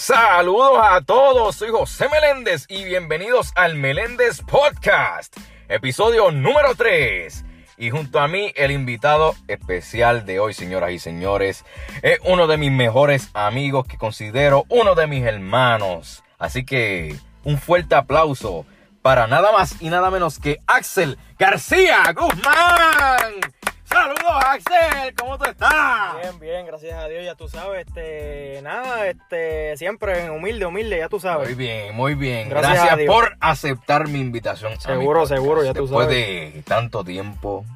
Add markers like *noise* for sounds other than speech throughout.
Saludos a todos, soy José Meléndez y bienvenidos al Meléndez Podcast, episodio número 3. Y junto a mí el invitado especial de hoy, señoras y señores, es uno de mis mejores amigos que considero uno de mis hermanos. Así que un fuerte aplauso para nada más y nada menos que Axel García Guzmán. Saludos Axel, ¿cómo tú estás? Bien, bien, gracias a Dios, ya tú sabes, este, nada, este, siempre humilde, humilde, ya tú sabes. Muy bien, muy bien. Gracias, por aceptar mi invitación. Seguro, seguro, ya tú Después sabes. de tanto tiempo,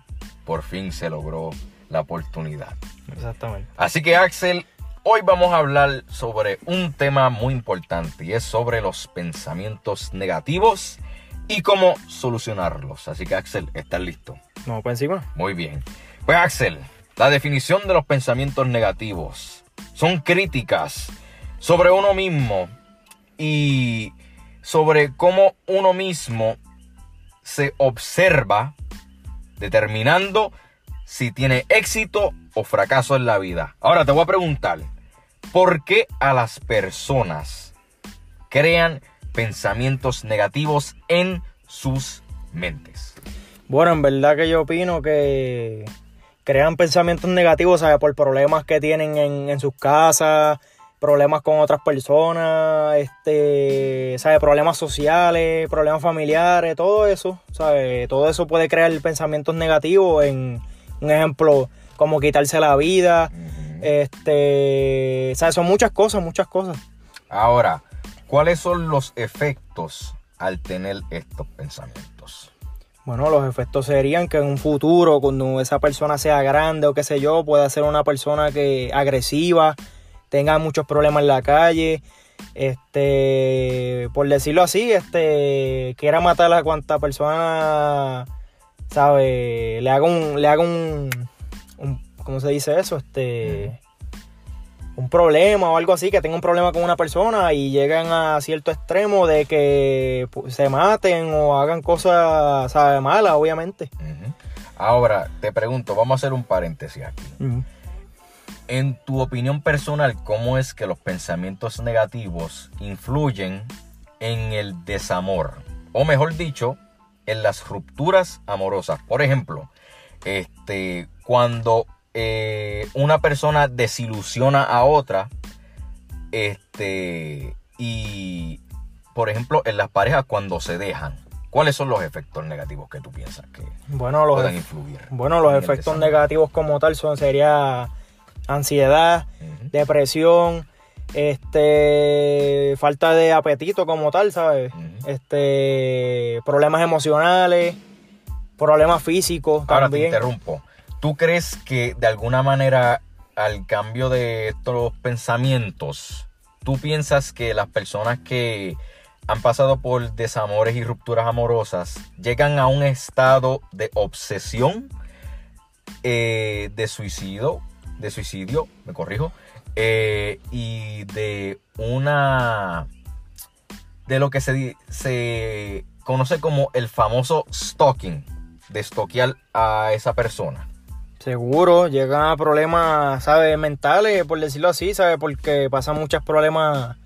por fin se logró la oportunidad. Exactamente. Así que Axel, hoy vamos a hablar sobre un tema muy importante y es sobre los pensamientos negativos y cómo solucionarlos. Así que Axel, ¿estás listo? No, pues encima. Muy bien. Pues Axel, la definición de los pensamientos negativos son críticas sobre uno mismo y sobre cómo uno mismo se observa determinando si tiene éxito o fracaso en la vida. Ahora te voy a preguntar, ¿por qué a las personas crean pensamientos negativos en sus mentes? Bueno, en verdad que yo opino que crean pensamientos negativos, ¿sabes? Por problemas que tienen en, en sus casas, problemas con otras personas, este, ¿sabes? Problemas sociales, problemas familiares, todo eso, ¿sabes? Todo eso puede crear pensamientos negativos en, un ejemplo, como quitarse la vida, este, ¿sabes? Son muchas cosas, muchas cosas. Ahora, ¿cuáles son los efectos al tener estos pensamientos? Bueno, los efectos serían que en un futuro, cuando esa persona sea grande o qué sé yo, pueda ser una persona que agresiva, tenga muchos problemas en la calle, este, por decirlo así, este, quiera matar a cuanta persona, sabe, le haga un, le haga un, un ¿cómo se dice eso? Este, un problema o algo así, que tenga un problema con una persona y llegan a cierto extremo de que se maten o hagan cosas, sabe, malas, obviamente. Ahora, te pregunto, vamos a hacer un paréntesis aquí. En tu opinión personal, ¿cómo es que los pensamientos negativos influyen en el desamor? O mejor dicho, en las rupturas amorosas. Por ejemplo, este, cuando eh, una persona desilusiona a otra, este, y por ejemplo, en las parejas cuando se dejan, ¿cuáles son los efectos negativos que tú piensas que Bueno, los, pueden influir? bueno, los efectos negativos como tal son sería ansiedad, depresión, este falta de apetito como tal, ¿sabes? Este problemas emocionales, problemas físicos Ahora te también. interrumpo. ¿Tú crees que de alguna manera al cambio de estos pensamientos, tú piensas que las personas que han pasado por desamores y rupturas amorosas llegan a un estado de obsesión, eh, de suicidio, de suicidio, me corrijo, eh, y de una de lo que se, se conoce como el famoso stalking, de stalkear a esa persona. Seguro, llegan a problemas, ¿sabes? Mentales, por decirlo así, ¿sabes? Porque pasan muchos problemas,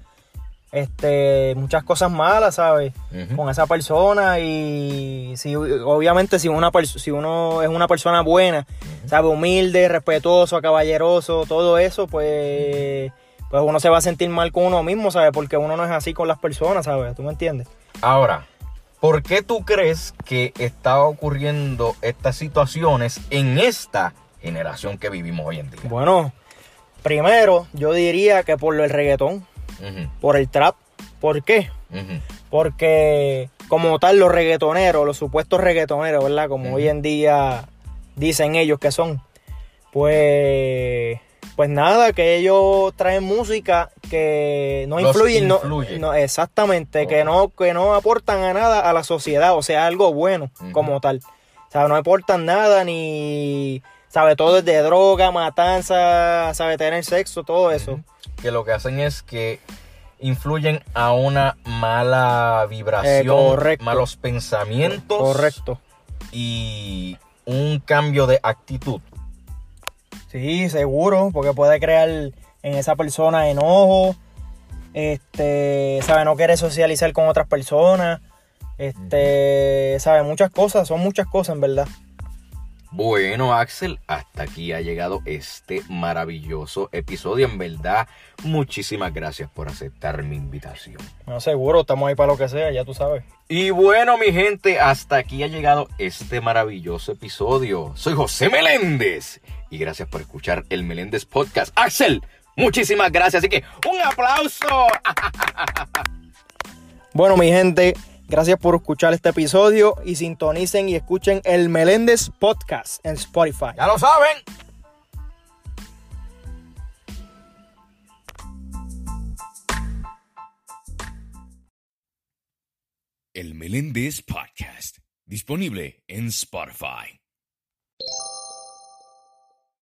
este, muchas cosas malas, ¿sabes? Con esa persona y si, obviamente si, una si uno es una persona buena, ¿sabes? Humilde, respetuoso, caballeroso, todo eso, pues, pues uno se va a sentir mal con uno mismo, ¿sabes? Porque uno no es así con las personas, ¿sabes? ¿Tú me entiendes? Ahora, ¿por qué tú crees que está ocurriendo estas situaciones en esta generación que vivimos hoy en día? Bueno, primero yo diría que por el reggaetón, por el trap. ¿Por qué? Porque como tal los reggaetoneros, los supuestos reggaetoneros, ¿verdad? Como hoy en día dicen ellos que son, pues, pues nada, que ellos traen música que no Los influye, no- no, exactamente, que no, que no aportan a nada a la sociedad, o sea, algo bueno como tal. O sea, no aportan nada ni, sabe, todo es de droga, matanza, sabe, tener sexo, todo eso. Que lo que hacen es que influyen a una mala vibración, Eh, malos pensamientos Correcto. y un cambio de actitud. Sí, seguro, porque puede crear en esa persona enojo, este, ¿sabe? No quiere socializar con otras personas, este, ¿sabe? Muchas cosas, son muchas cosas en verdad. Bueno, Axel, hasta aquí ha llegado este maravilloso episodio. En verdad, muchísimas gracias por aceptar mi invitación. No, seguro, estamos ahí para lo que sea, ya tú sabes. Y bueno, mi gente, hasta aquí ha llegado este maravilloso episodio. Soy José Meléndez y gracias por escuchar el Meléndez Podcast. Axel, muchísimas gracias. Así que un aplauso. *laughs* Bueno, mi gente, Gracias por escuchar este episodio y sintonicen y escuchen el Meléndez Podcast en Spotify. Ya lo saben. El Meléndez Podcast, disponible en Spotify.